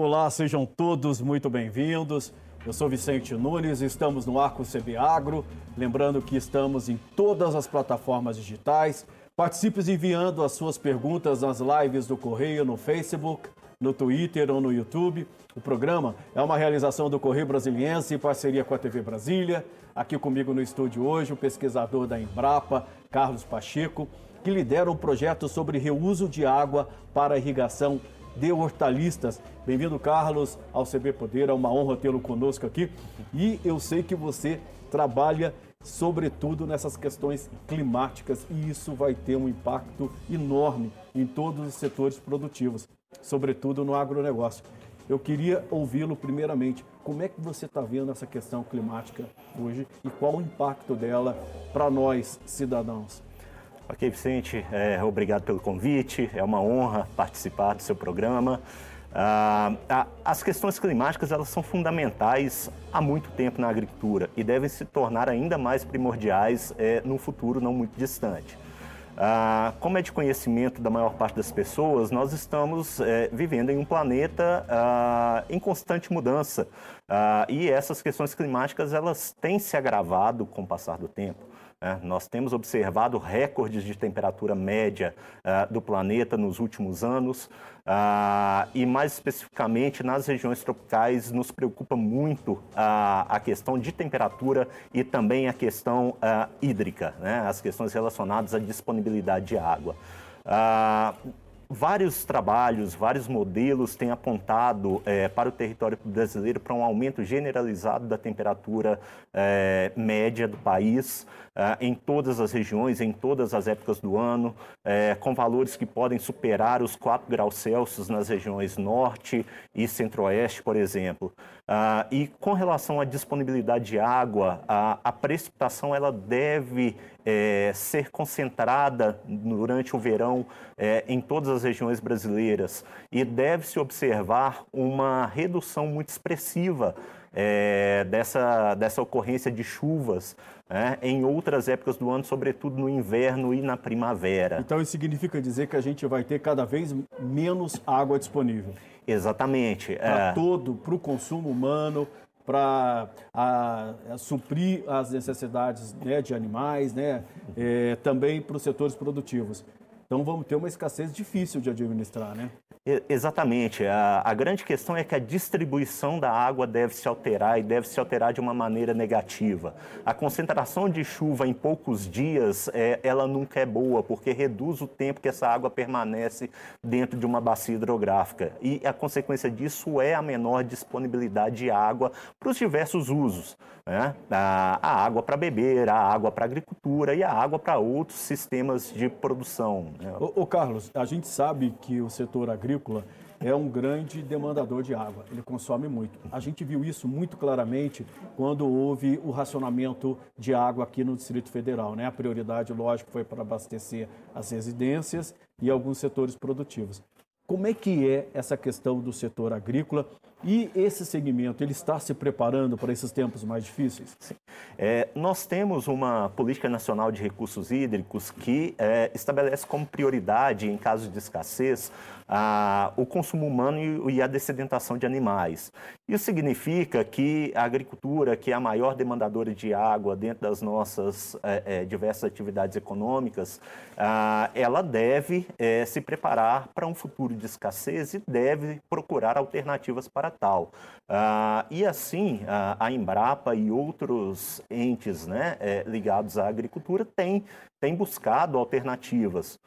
Olá, sejam todos muito bem-vindos. Eu sou Vicente Nunes, estamos no Arco CB Agro. Lembrando que estamos em todas as plataformas digitais. Participe enviando as suas perguntas nas lives do Correio no Facebook, no Twitter ou no YouTube. O programa é uma realização do Correio Brasiliense em parceria com a TV Brasília. Aqui comigo no estúdio hoje o pesquisador da Embrapa, Carlos Pacheco, que lidera um projeto sobre reuso de água para irrigação de hortaliças. Bem-vindo, Carlos, ao CB Poder. É uma honra tê-lo conosco aqui. E eu sei que você trabalha sobretudo nessas questões climáticas e isso vai ter um impacto enorme em todos os setores produtivos, sobretudo no agronegócio. Eu queria ouvi-lo primeiramente. Como é que você está vendo essa questão climática hoje e qual o impacto dela para nós, cidadãos? Ok, Vicente, é, obrigado pelo convite. É uma honra participar do seu programa. Ah, as questões climáticas elas são fundamentais há muito tempo na agricultura e devem se tornar ainda mais primordiais é, no futuro não muito distante. Ah, como é de conhecimento da maior parte das pessoas, nós estamos é, vivendo em um planeta ah, em constante mudança ah, e essas questões climáticas elas têm se agravado com o passar do tempo. Né? Nós temos observado recordes de temperatura média uh, do planeta nos últimos anos uh, e, mais especificamente, nas regiões tropicais, nos preocupa muito uh, a questão de temperatura e também a questão hídrica, né? as questões relacionadas à disponibilidade de água. Vários trabalhos, vários modelos têm apontado é, para o território brasileiro para um aumento generalizado da temperatura é, média do país é, em todas as regiões, em todas as épocas do ano, é, com valores que podem superar os 4 graus Celsius nas regiões norte e centro-oeste, por exemplo. Ah, e com relação à disponibilidade de água, a, a precipitação ela deve é, ser concentrada durante o verão é, em todas as regiões brasileiras. E deve-se observar uma redução muito expressiva é, dessa, dessa ocorrência de chuvas né, em outras épocas do ano, sobretudo no inverno e na primavera. Então isso significa dizer que a gente vai ter cada vez menos água disponível. Exatamente. Para é. todo, para o consumo humano, para suprir as necessidades né, de animais, né, é, também para os setores produtivos. Então vamos ter uma escassez difícil de administrar, né? Exatamente. A, a, grande questão é que a distribuição da água deve se alterar e deve se alterar de uma maneira negativa. A concentração de chuva em poucos dias, é, ela nunca é boa, porque reduz o tempo que essa água permanece dentro de uma bacia hidrográfica. E a consequência disso é a menor disponibilidade de água para os diversos usos. Né? A, a água para beber, a água para agricultura e a água para outros sistemas de produção. Né? Ô, ô Carlos, a gente sabe que o setor agrícola é um grande demandador de água, ele consome muito. A gente viu isso muito claramente quando houve o racionamento de água aqui no Distrito Federal. Né? A prioridade, lógico, foi para abastecer as residências e alguns setores produtivos. Como é que é essa questão do setor agrícola e esse segmento, ele está se preparando para esses tempos mais difíceis? Sim. É, nós temos uma política nacional de recursos hídricos que é, estabelece como prioridade, em caso de escassez, a, o consumo humano e, a dessedentação de animais. Isso significa que a agricultura, que é a maior demandadora de água dentro das nossas é, é diversas atividades econômicas, ela deve é, se preparar para um futuro de escassez e deve procurar alternativas para tal. E assim, a, a, Embrapa e outros entes né, é, ligados à agricultura têm, têm buscado alternativas.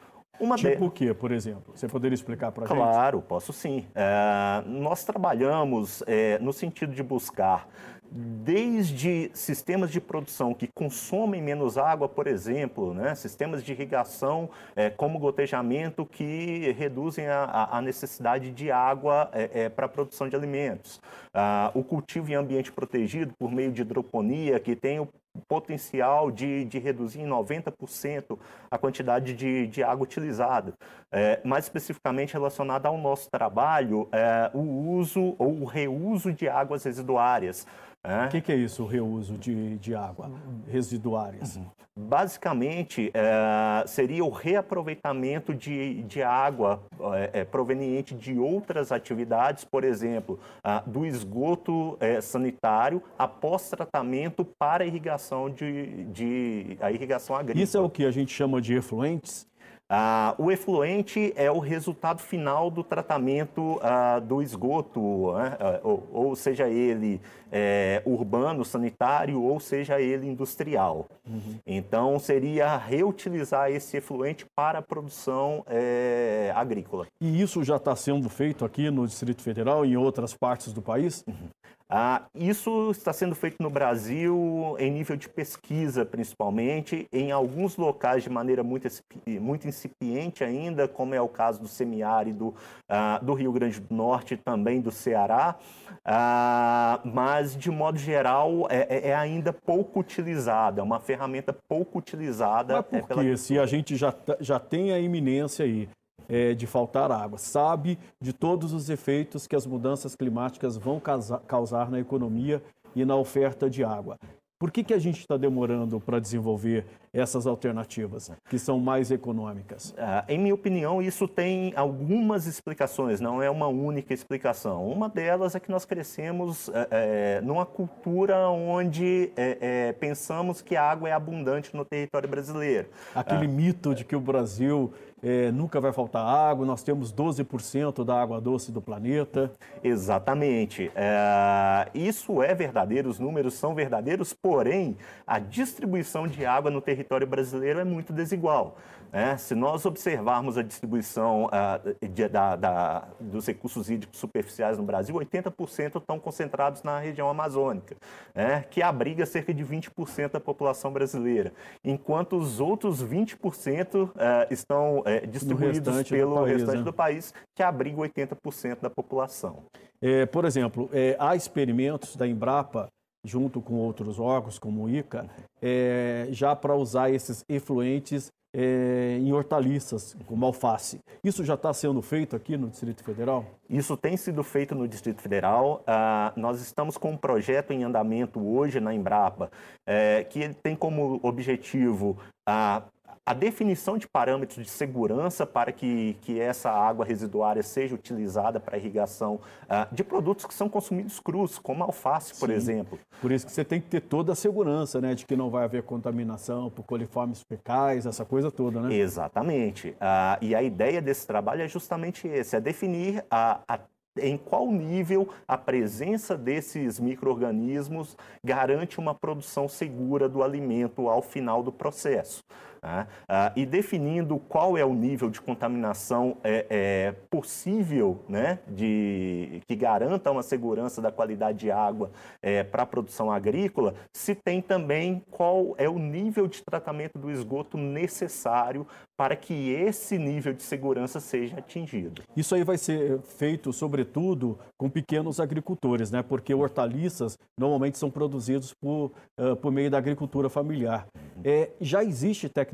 Uma tipo de... o que, por exemplo? Você poderia explicar para a gente? Claro, posso sim. É, nós trabalhamos é, no sentido de buscar desde sistemas de produção que consomem menos água, por exemplo, né? sistemas de irrigação é, como gotejamento que reduzem a, a necessidade de água é, é, para a produção de alimentos. Ah, o cultivo em ambiente protegido por meio de hidroponia, que tem o potencial de, de reduzir em 90% a quantidade de, de água utilizada. É, mais especificamente relacionado ao nosso trabalho, é, o uso ou o reuso de águas residuárias. O que, que, é isso, o reuso de, de água residuárias? Uhum. Basicamente, é, seria o reaproveitamento de, de água é, é, proveniente de outras atividades, por exemplo, do esgoto é, sanitário após tratamento para irrigação de, de a irrigação agrícola. Isso é o que a gente chama de efluentes? Ah, o efluente é o resultado final do tratamento ah, do esgoto, né? Ah, ou, ou, seja ele é, urbano, sanitário, ou seja ele industrial. Uhum. Então, seria reutilizar esse efluente para a produção é, agrícola. E isso já está sendo feito aqui no Distrito Federal e em outras partes do país? Uhum. Ah, isso está sendo feito no Brasil em nível de pesquisa, principalmente, em alguns locais de maneira muito, muito incipiente ainda, como é o caso do semiárido ah, do Rio Grande do Norte também do Ceará, ah, mas, de modo geral, é, é, é, ainda pouco utilizada, é uma ferramenta pouco utilizada. Mas por é, Se a gente já, já tem a iminência aí é, de faltar água, sabe de todos os efeitos que as mudanças climáticas vão causar na economia e na oferta de água. Por que, que a gente está demorando para desenvolver essas alternativas, que são mais econômicas? Ah, em minha opinião, isso tem algumas explicações, não é uma única explicação. Uma delas é que nós crescemos é, numa cultura onde é, pensamos que a água é abundante no território brasileiro. Aquele ah. mito de que o Brasil é, nunca vai faltar água, nós temos 12% da água doce do planeta. Exatamente. É, isso é verdadeiro, os números são verdadeiros, porém, a distribuição de água no território brasileiro é muito desigual. É, se nós observarmos a distribuição uh, de, da, da, dos recursos hídricos superficiais no Brasil, 80% estão concentrados na região amazônica, é, que abriga cerca de 20% da população brasileira, enquanto os outros 20% uh, estão uh, distribuídos restante pelo país, restante né? do país, que abriga 80% da população. É, por exemplo, é, há experimentos da Embrapa junto com outros órgãos, como o ICA, é, já para usar esses efluentes é, em hortaliças, como alface. Isso já está sendo feito aqui no Distrito Federal? Isso tem sido feito no Distrito Federal. Ah, nós estamos com um projeto em andamento hoje na Embrapa, é, que tem como objetivo a a definição de parâmetros de segurança para que, que essa água residuária seja utilizada para irrigação uh, de produtos que são consumidos crus, como alface, por Sim. exemplo. Por isso que você tem que ter toda a segurança, né, de que não vai haver contaminação por coliformes fecais, essa coisa toda, né? Exatamente. Uh, e a ideia desse trabalho é justamente esse, é definir a, a em qual nível a presença desses micro-organismos garante uma produção segura do alimento ao final do processo. Né? Ah, e definindo qual é o nível de contaminação é, é, possível né, de, que garanta uma segurança da qualidade de água é, para a produção agrícola, se tem também qual é o nível de tratamento do esgoto necessário para que esse nível de segurança seja atingido. Isso aí vai ser feito, sobretudo, com pequenos agricultores, né? porque hortaliças normalmente são produzidos por, uh, por meio da agricultura familiar. Uhum. É, já existe tecnologia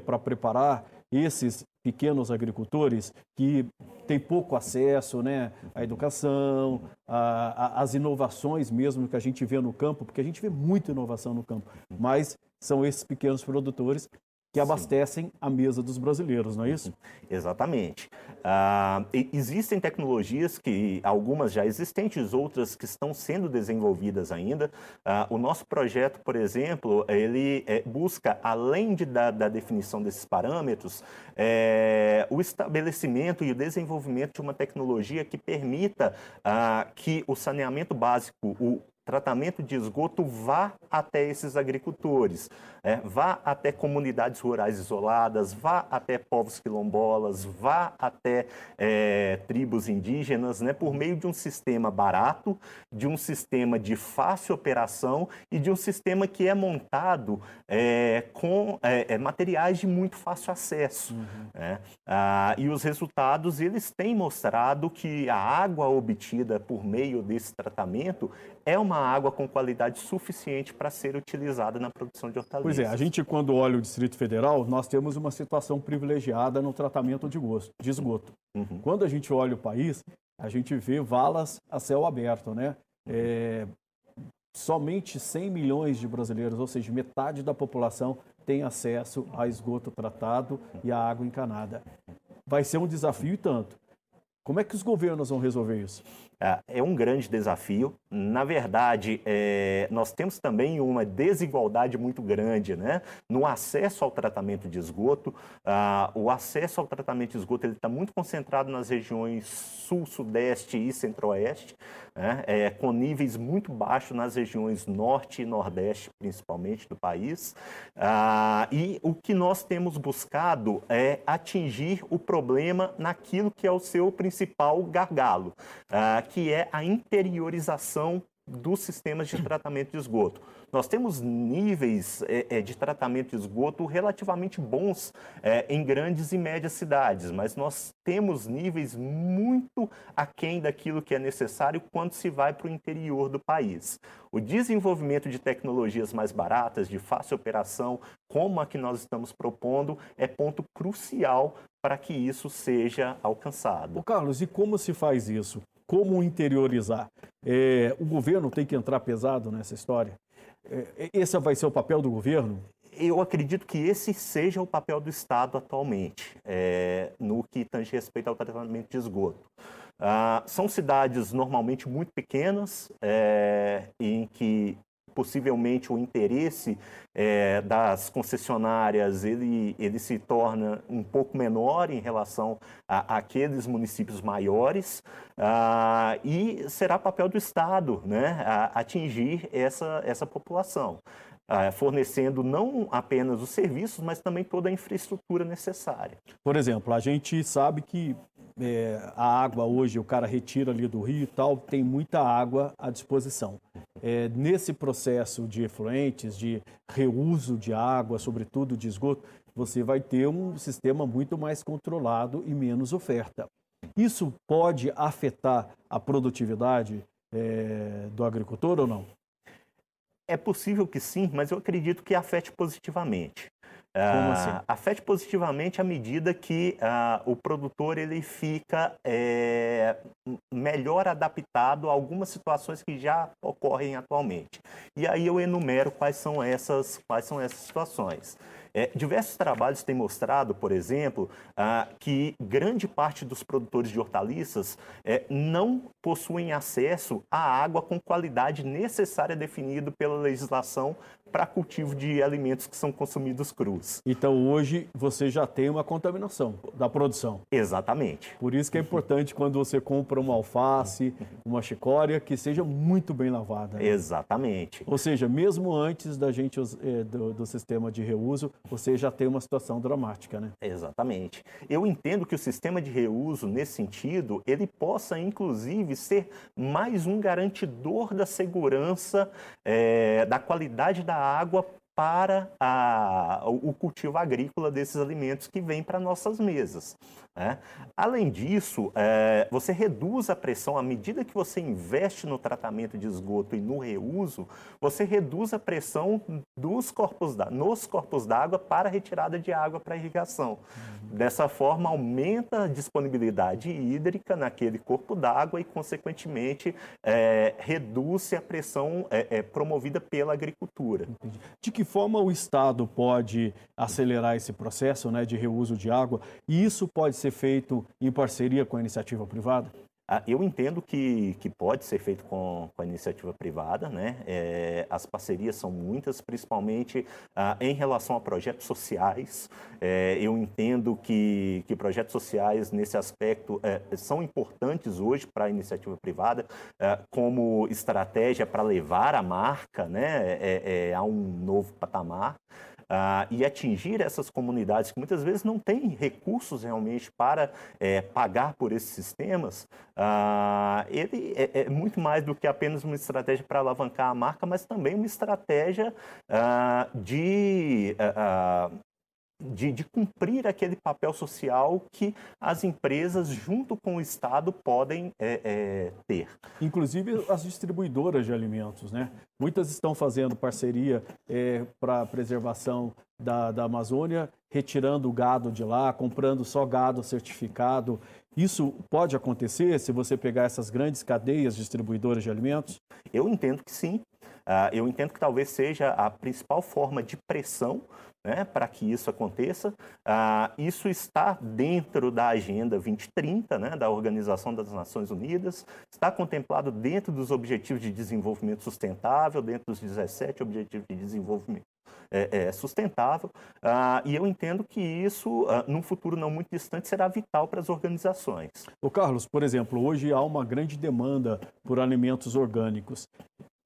para preparar esses pequenos agricultores que têm pouco acesso né, à educação, às inovações mesmo que a gente vê no campo, porque a gente vê muita inovação no campo, mas são esses pequenos produtores que abastecem Sim. a mesa dos brasileiros, não é isso? Exatamente. Uh, existem tecnologias que, algumas já existentes, outras que estão sendo desenvolvidas ainda. Uh, o nosso projeto, por exemplo, ele é, busca, além de, da, da, definição desses parâmetros, é, o estabelecimento e o desenvolvimento de uma tecnologia que permita uh, que o saneamento básico, o tratamento de esgoto vá até esses agricultores, é, vá até comunidades rurais isoladas, vá até povos quilombolas, vá até é, tribos indígenas, né, por meio de um sistema barato, de um sistema de fácil operação e de um sistema que é montado é, com é, materiais de muito fácil acesso. Uhum. Né? Ah, e os resultados eles têm mostrado que a água obtida por meio desse tratamento é uma água com qualidade suficiente para ser utilizada na produção de hortaliças. Pois é, a gente quando olha o Distrito Federal, nós temos uma situação privilegiada no tratamento de, gosto, de esgoto. Uhum. Quando a gente olha o país, a gente vê valas a céu aberto, né? É, somente 100 milhões de brasileiros, ou seja, metade da população, tem acesso a esgoto tratado e a água encanada. Vai ser um desafio e tanto. Como é que os governos vão resolver isso? É, é um grande desafio. Na verdade, é, nós temos também uma desigualdade muito grande né? no acesso ao tratamento de esgoto. Ah, o acesso ao tratamento de esgoto está muito concentrado nas regiões sul, sudeste e centro-oeste, né? é, com níveis muito baixos nas regiões norte e nordeste, principalmente, do país. Ah, e o que nós temos buscado é atingir o problema naquilo que é o seu principal gargalo. Ah, que é a interiorização dos sistemas de tratamento de esgoto. Nós temos níveis é, de tratamento de esgoto relativamente bons é, em grandes e médias cidades, mas nós temos níveis muito aquém daquilo que é necessário quando se vai para o interior do país. O desenvolvimento de tecnologias mais baratas, de fácil operação, como a que nós estamos propondo, é ponto crucial para que isso seja alcançado. Ô Carlos, e como se faz isso? Como interiorizar. É, o governo tem que entrar pesado nessa história. É, esse vai ser o papel do governo? Eu acredito que esse seja o papel do Estado atualmente, é, no que tange respeito ao tratamento de esgoto. Ah, são cidades normalmente muito pequenas, é, em que possivelmente o interesse é, das concessionárias ele, ele se torna um pouco menor em relação a, àqueles municípios maiores ah, e será papel do Estado né, atingir essa, essa população. Ah, fornecendo não apenas os serviços, mas também toda a infraestrutura necessária. Por exemplo, a gente sabe que é, a água hoje o cara retira ali do rio e tal, tem muita água à disposição. É, nesse processo de efluentes, de reuso de água, sobretudo de esgoto, você vai ter um sistema muito mais controlado e menos oferta. Isso pode afetar a produtividade é, do agricultor ou não? É possível que sim, mas eu acredito que afete positivamente. Como assim? Afete positivamente à medida que uh, o produtor ele fica é, melhor adaptado a algumas situações que já ocorrem atualmente. E aí eu enumero quais são essas, quais são essas situações. É, diversos trabalhos têm mostrado, por exemplo, ah, que grande parte dos produtores de hortaliças é, não possuem acesso à água com qualidade necessária definida pela legislação para cultivo de alimentos que são consumidos crus. Então hoje você já tem uma contaminação da produção. Exatamente. Por isso que é importante quando você compra uma alface, uma chicória, que seja muito bem lavada. Né? Exatamente. Ou seja, mesmo antes da gente é, do, do sistema de reuso, você já tem uma situação dramática, né? Exatamente. Eu entendo que o sistema de reuso, nesse sentido, ele possa, inclusive, ser mais um garantidor da segurança, é, da qualidade da água para a, o cultivo agrícola desses alimentos que vêm para nossas mesas. Né? Além disso, é, você reduz a pressão à medida que você investe no tratamento de esgoto e no reuso, você reduz a pressão dos corpos da, nos corpos d'água para a retirada de água para irrigação. Uhum. Dessa forma, aumenta a disponibilidade hídrica naquele corpo d'água e, consequentemente, é, reduz a pressão é, é promovida pela agricultura. Entendi. De que forma o Estado pode acelerar esse processo né, de reuso de água? E isso pode ser feito em parceria com a iniciativa privada? Ah, eu entendo que, que pode ser feito com, com a iniciativa privada, né? É, as parcerias são muitas, principalmente ah, em relação a projetos sociais. É, eu entendo que, que projetos sociais, nesse aspecto, é, são importantes hoje para a iniciativa privada, é, como estratégia para levar a marca né, é, é, a um novo patamar ah, e atingir essas comunidades que muitas vezes não têm recursos realmente para é, pagar por esses sistemas, ah, ele é, é, muito mais do que apenas uma estratégia para alavancar a marca, mas também uma estratégia ah, de ah, ah, de, de, cumprir aquele papel social que as empresas, junto com o Estado, podem é, é, ter. Inclusive as distribuidoras de alimentos, né? Muitas estão fazendo parceria é, para a preservação da, da Amazônia, retirando o gado de lá, comprando só gado certificado. Isso pode acontecer se você pegar essas grandes cadeias distribuidoras de alimentos? Eu entendo que sim. Uh, eu entendo que talvez seja a principal forma de pressão né, para que isso aconteça. Uh, isso está dentro da Agenda 2030, né, da Organização das Nações Unidas, está contemplado dentro dos Objetivos de Desenvolvimento Sustentável, dentro dos 17 Objetivos de Desenvolvimento é, é, sustentável, uh, e eu entendo que isso, uh, num futuro não muito distante, será vital para as organizações. O Carlos, por exemplo, hoje há uma grande demanda por alimentos orgânicos.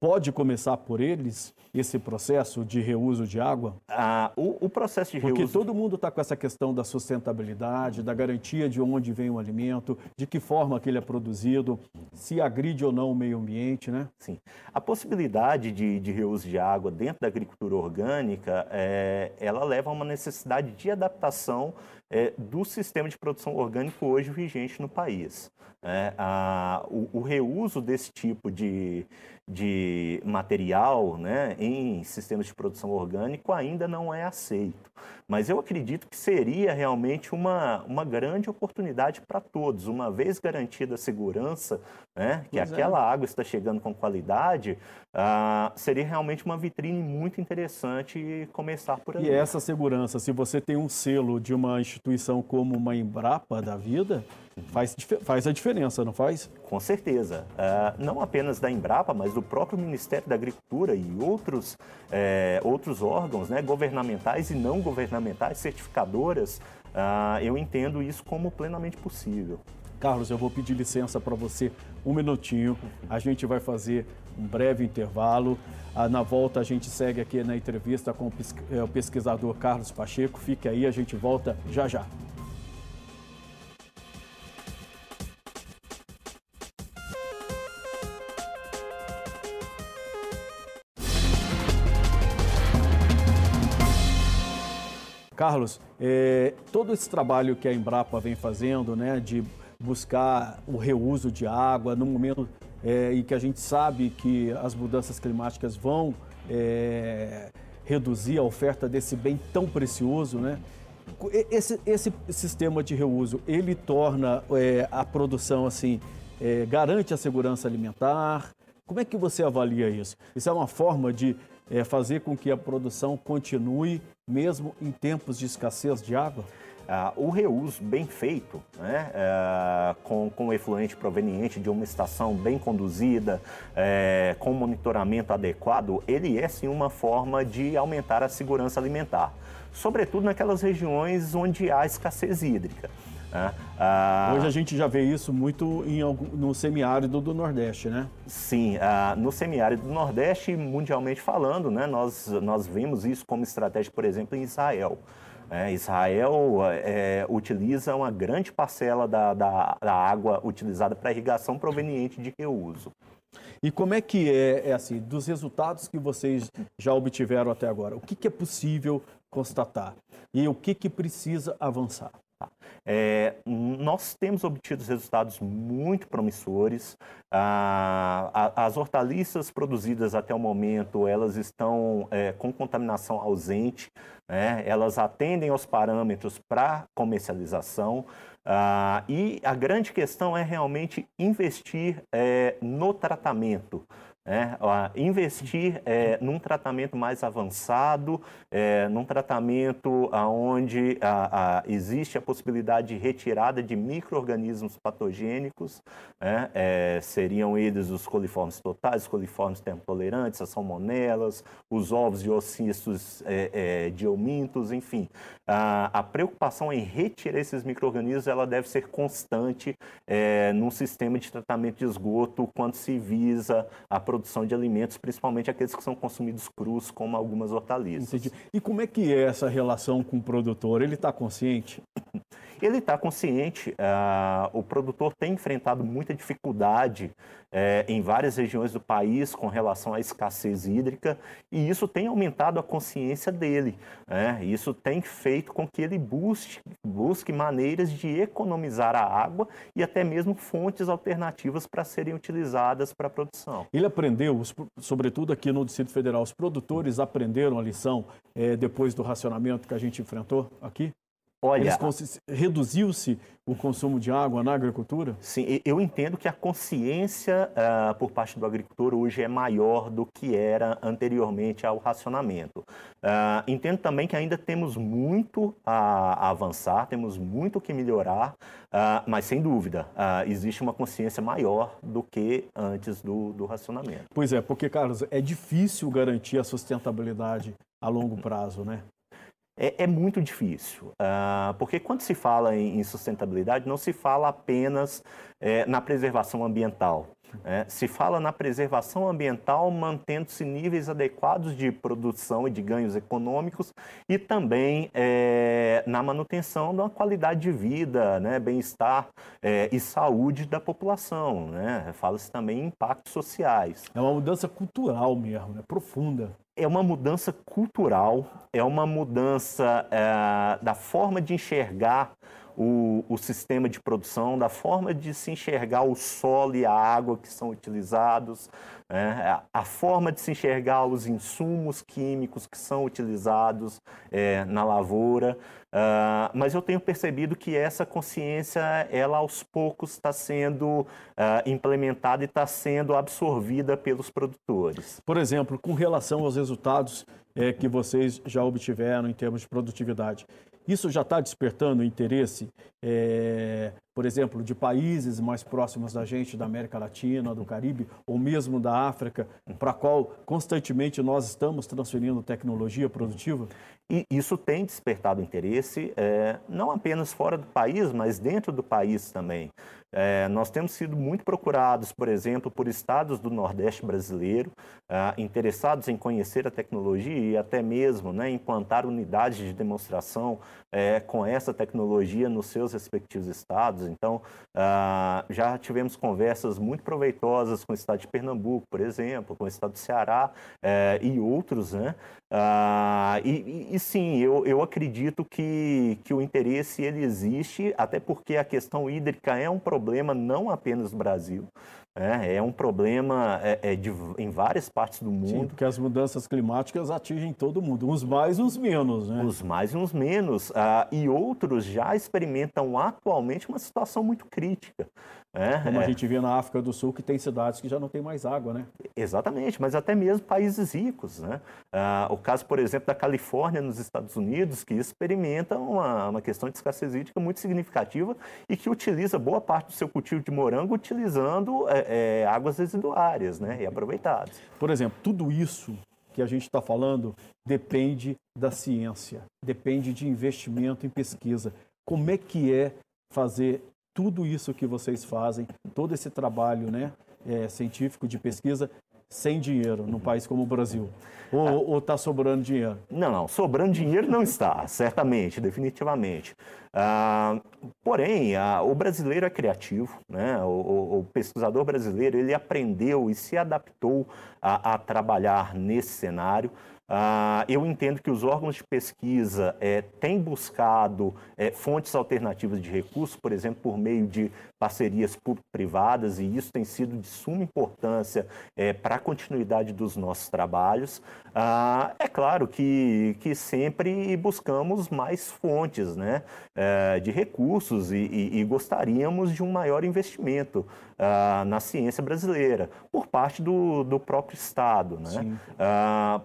Pode começar por eles esse processo de reuso de água? Ah, o, o processo de Porque reuso... todo mundo está com essa questão da sustentabilidade, da garantia de onde vem o alimento, de que forma que ele é produzido, se agride ou não o meio ambiente, né? Sim. A possibilidade de, de reuso de água dentro da agricultura orgânica, é, ela leva a uma necessidade de adaptação é, do sistema de produção orgânico hoje vigente no país. É, a, o, o, reuso desse tipo de, de material né, em sistemas de produção orgânico ainda não é aceito. Mas eu acredito que seria realmente uma, uma grande oportunidade para todos, uma vez garantida a segurança, né, que é. aquela água está chegando com qualidade, ah, seria realmente uma vitrine muito interessante começar por aí. E essa segurança, se você tem um selo de uma instituição como uma Embrapa da vida, faz, faz a diferença, não faz? Com certeza. Uh, não apenas da Embrapa, mas do próprio Ministério da Agricultura e outros, é, outros órgãos né, governamentais e não governamentais, certificadoras, uh, eu entendo isso como plenamente possível. Carlos, eu vou pedir licença para você um minutinho. A gente vai fazer um breve intervalo. Ah, na volta a gente segue aqui na entrevista com o pesquisador Carlos Pacheco. Fique aí, a gente volta já já. Carlos, é, todo esse trabalho que a Embrapa vem fazendo, né, de buscar o reuso de água no momento é, em que a gente sabe que as mudanças climáticas vão é, reduzir a oferta desse bem tão precioso, né? Esse, esse sistema de reuso, ele torna a produção assim, garante a segurança alimentar. Como é que você avalia isso? Isso é uma forma de fazer com que a produção continue mesmo em tempos de escassez de água? Ah, o reuso bem feito, né, é, com, com efluente proveniente de uma estação bem conduzida, é, com monitoramento adequado, ele é sim uma forma de aumentar a segurança alimentar, sobretudo naquelas regiões onde há escassez hídrica. Né? Ah, Hoje a gente já vê isso muito em, no semiárido do Nordeste, né? Sim, ah, no semiárido do Nordeste, mundialmente falando, né, nós, nós vemos isso como estratégia, por exemplo, em Israel. É, Israel é, utiliza uma grande parcela da, da, da água utilizada para irrigação proveniente de reuso. E como é que é, é, assim, dos resultados que vocês já obtiveram até agora, o que, que é possível constatar e o que, que precisa avançar? É, nós temos obtido resultados muito promissores. Ah, as hortaliças produzidas até o momento, elas estão é, com contaminação ausente, né? elas atendem aos parâmetros para comercialização. Ah, e a grande questão é realmente investir é, no tratamento. É, investir é, num tratamento mais avançado, é, num tratamento onde a, a, existe a possibilidade de retirada de micro-organismos patogênicos, né? é, seriam eles os coliformes totais, os coliformes termotolerantes, as salmonelas, os ovos de ocistos é, é, diomintos, enfim. A, a, preocupação em retirar esses micro-organismos deve ser constante num sistema de tratamento de esgoto quando se visa a produção de alimentos, principalmente aqueles que são consumidos crus, como algumas hortaliças. Entendi. E como é que é essa relação com o produtor? Ele está consciente? Ele está consciente, uh, o produtor tem enfrentado muita dificuldade uh, em várias regiões do país com relação à escassez hídrica e isso tem aumentado a consciência dele. Uh, isso tem feito com que ele busque, busque maneiras de economizar a água e até mesmo fontes alternativas para serem utilizadas para a produção. Ele aprendeu, sobretudo aqui no Distrito Federal, os produtores aprenderam a lição eh, depois do racionamento que a gente enfrentou aqui? Olha, reduziu-se o consumo de água na agricultura? Sim, eu entendo que a consciência uh, por parte do agricultor hoje é maior do que era anteriormente ao racionamento. Uh, entendo também que ainda temos muito a, a avançar, temos muito que melhorar, uh, mas sem dúvida existe uma consciência maior do que antes do, do racionamento. Pois é, porque, Carlos, é difícil garantir a sustentabilidade a longo prazo, né? É, é muito difícil, uh, porque quando se fala em, em, sustentabilidade, não se fala apenas é, na preservação ambiental. É, se fala na preservação ambiental mantendo-se níveis adequados de produção e de ganhos econômicos e também é, na manutenção da qualidade de vida, né, bem-estar é, e saúde da população. Né? Fala-se também em impactos sociais. É uma mudança cultural mesmo, né? profunda é uma mudança cultural, é uma mudança é, da forma de enxergar o, o, sistema de produção, da forma de se enxergar o solo e a água que são utilizados, né? a forma de se enxergar os insumos químicos que são utilizados é, na lavoura. Uh, mas eu tenho percebido que essa consciência, ela aos poucos está sendo uh, implementada e está sendo absorvida pelos produtores. Por exemplo, com relação aos resultados é, que vocês já obtiveram em termos de produtividade, isso já está despertando interesse, é, por exemplo, de países mais próximos da gente, da América Latina, do Caribe, ou mesmo da África, para a qual constantemente nós estamos transferindo tecnologia produtiva? E isso tem despertado interesse, é, não apenas fora do país, mas dentro do país também. É, nós temos sido muito procurados, por exemplo, por estados do Nordeste brasileiro, é, interessados em conhecer a tecnologia e até mesmo né, implantar unidades de demonstração é, com essa tecnologia nos seus respectivos estados. Então, é, já tivemos conversas muito proveitosas com o estado de Pernambuco, por exemplo, com o estado do Ceará é, e outros, né? Ah, e, e, sim, eu, eu acredito que, que o interesse ele existe, até porque a questão hídrica é um problema não apenas do Brasil, é, é um problema é, é de, em várias partes do mundo. Sim, porque as mudanças climáticas atingem todo mundo, uns mais uns menos. Né? Uns mais e uns menos. Ah, e outros já experimentam atualmente uma situação muito crítica. É, Como a é. gente vê na África do Sul, que tem cidades que já não tem mais água, né? Exatamente, mas até mesmo países ricos, né? Ah, o caso, por exemplo, da Califórnia, nos Estados Unidos, que experimenta uma, uma questão de escassez hídrica muito significativa e que utiliza boa parte do seu cultivo de morango utilizando é, é, águas residuárias, né? E aproveitadas. Por exemplo, tudo isso que a gente está falando depende da ciência, depende de investimento em pesquisa. Como é que é fazer tudo isso que vocês fazem, todo esse trabalho né, é, científico de pesquisa, sem dinheiro num país como o Brasil? Ou está sobrando dinheiro? Não, não, sobrando dinheiro não está, certamente, definitivamente. Ah, porém, ah, o brasileiro é criativo, né? O, o, o, pesquisador brasileiro ele aprendeu e se adaptou a, a trabalhar nesse cenário. Uh, eu entendo que os órgãos de pesquisa é, têm buscado é, fontes alternativas de recursos, por exemplo, por meio de parcerias público-privadas, e isso tem sido de suma importância é, para a continuidade dos nossos trabalhos. Uh, é claro que, que sempre buscamos mais fontes né, de recursos e, e, e, gostaríamos de um maior investimento uh, na ciência brasileira, por parte do, do próprio Estado. Né?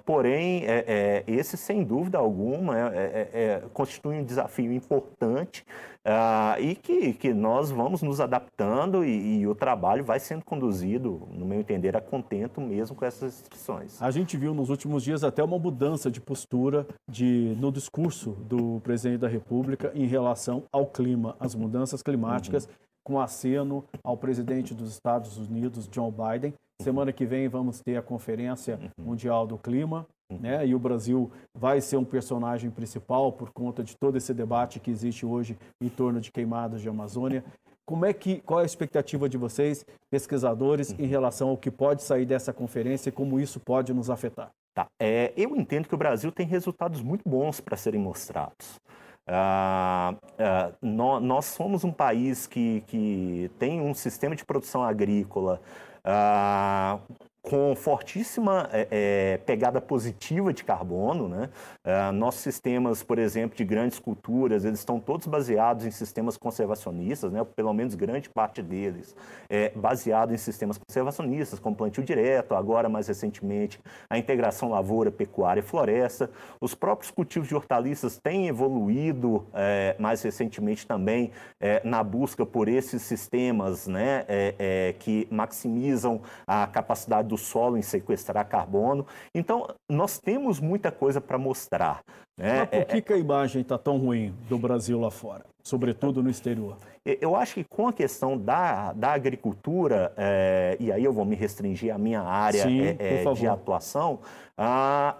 porém, é, é, esse, sem dúvida alguma, é, é, é constitui um desafio importante uh, e que, que nós vamos nos adaptando e, e, o trabalho vai sendo conduzido, no meu entender, a contento mesmo com essas restrições. A gente viu nos últimos dias até uma mudança de postura de, no discurso do presidente da República em relação ao clima, às mudanças climáticas. Uhum com aceno ao presidente dos Estados Unidos, Joe Biden. Semana que vem vamos ter a Conferência uhum. Mundial do Clima. Né? E o Brasil vai ser um personagem principal por conta de todo esse debate que existe hoje em torno de queimadas de Amazônia. Como é que, qual é a expectativa de vocês, pesquisadores, em relação ao que pode sair dessa conferência e como isso pode nos afetar? Tá. É, eu entendo que o Brasil tem resultados muito bons para serem mostrados. Uh, uh, nós, nós, somos um país que, que tem um sistema de produção agrícola uh, com fortíssima é, é, pegada positiva de carbono. Né? É, nossos sistemas, por exemplo, de grandes culturas, eles estão todos baseados em sistemas conservacionistas, né? pelo menos grande parte deles é baseado em sistemas conservacionistas, como plantio direto, agora mais recentemente a integração lavoura, pecuária e floresta. Os próprios cultivos de hortaliças têm evoluído é, mais recentemente também é, na busca por esses sistemas né? É, que maximizam a capacidade do do solo em sequestrar carbono. Então, nós temos muita coisa para mostrar. Né? Mas por que, é, que a imagem está tão ruim do Brasil lá fora, sobretudo no exterior? Eu acho que com a questão da, da agricultura, é, e aí eu vou me restringir à minha área Sim, é, de atuação, ah,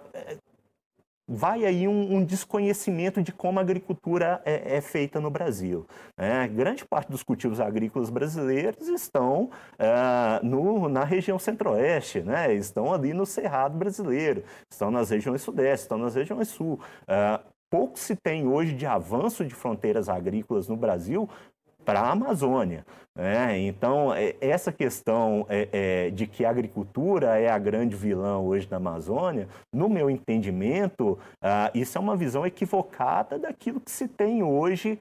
vai aí um, um, desconhecimento de como a agricultura é, é feita no Brasil. Né? Grande parte dos cultivos agrícolas brasileiros estão é, no, na região centro-oeste, né? estão ali no Cerrado brasileiro, estão nas regiões sudeste, estão nas regiões sul. É, pouco se tem hoje de avanço de fronteiras agrícolas no Brasil para a Amazônia. Né? Então, é, essa questão é, é, de que a agricultura é a grande vilã hoje da Amazônia, no meu entendimento, ah, isso é uma visão equivocada daquilo que se tem hoje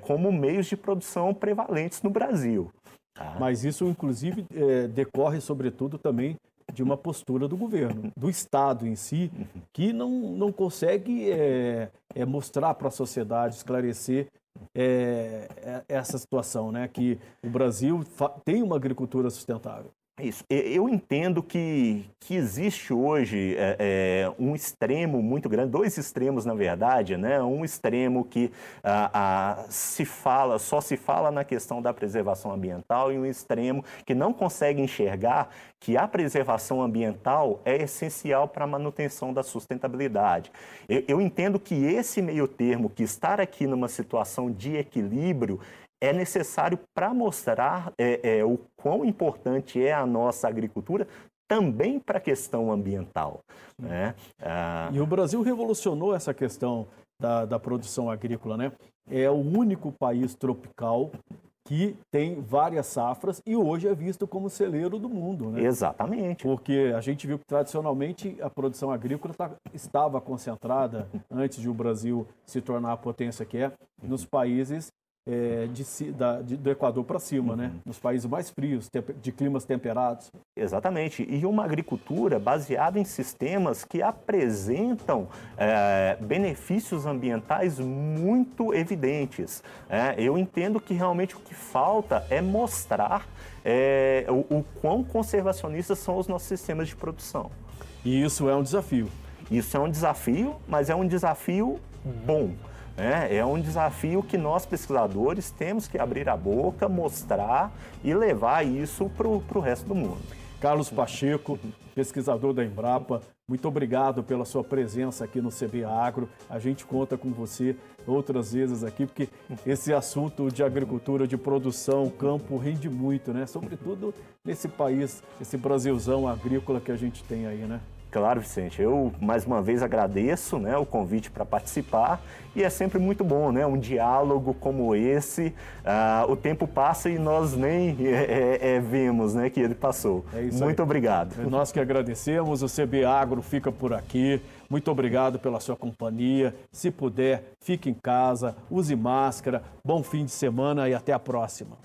como meios de produção prevalentes no Brasil. Tá? Mas isso, inclusive, decorre, sobretudo, também de uma postura do governo, do Estado em si, que não, não consegue é, é, mostrar para a sociedade, esclarecer é, é, essa situação, né? Que o Brasil tem uma agricultura sustentável. Isso. Eu entendo que, que existe hoje é, é, um extremo muito grande, dois extremos na verdade, né? Um extremo que ah, ah, se fala, só se fala na questão da preservação ambiental e um extremo que não consegue enxergar que a preservação ambiental é essencial para a manutenção da sustentabilidade. Eu, eu entendo que esse meio termo, que estar aqui numa situação de equilíbrio, é necessário para mostrar é, é, o quão importante é a nossa agricultura também para a questão ambiental. Né? Ah... E o Brasil revolucionou essa questão da, da produção agrícola, né? É o único país tropical que tem várias safras e hoje é visto como celeiro do mundo. Né? Exatamente. Porque a gente viu que tradicionalmente a produção agrícola tá, estava concentrada, antes de o Brasil se tornar a potência que é, nos países é, de, da, de, do Equador para cima, né? uhum. né? Nos países mais frios, de climas temperados. Exatamente. E uma agricultura baseada em sistemas que apresentam é, benefícios ambientais muito evidentes. É, eu entendo que realmente o que falta é mostrar é, o, o quão conservacionistas são os nossos sistemas de produção. E isso é um desafio. Isso é um desafio, mas é um desafio bom. É, é um desafio que nós pesquisadores temos que abrir a boca, mostrar e levar isso para o resto do mundo. Carlos Pacheco, pesquisador da Embrapa, muito obrigado pela sua presença aqui no CB Agro. A gente conta com você outras vezes aqui, porque esse assunto de agricultura, de produção, campo rende muito, né? Sobretudo nesse país, esse Brasilzão agrícola que a gente tem aí, né? Claro, Vicente. Eu mais uma vez agradeço né, o convite para participar e é sempre muito bom, né? Um diálogo como esse. Uh, o tempo passa e nós nem é, é, é, vemos né, que ele passou. É muito aí. obrigado. É nós que agradecemos. O CB Agro fica por aqui. Muito obrigado pela sua companhia. Se puder, fique em casa, use máscara. Bom fim de semana e até a próxima.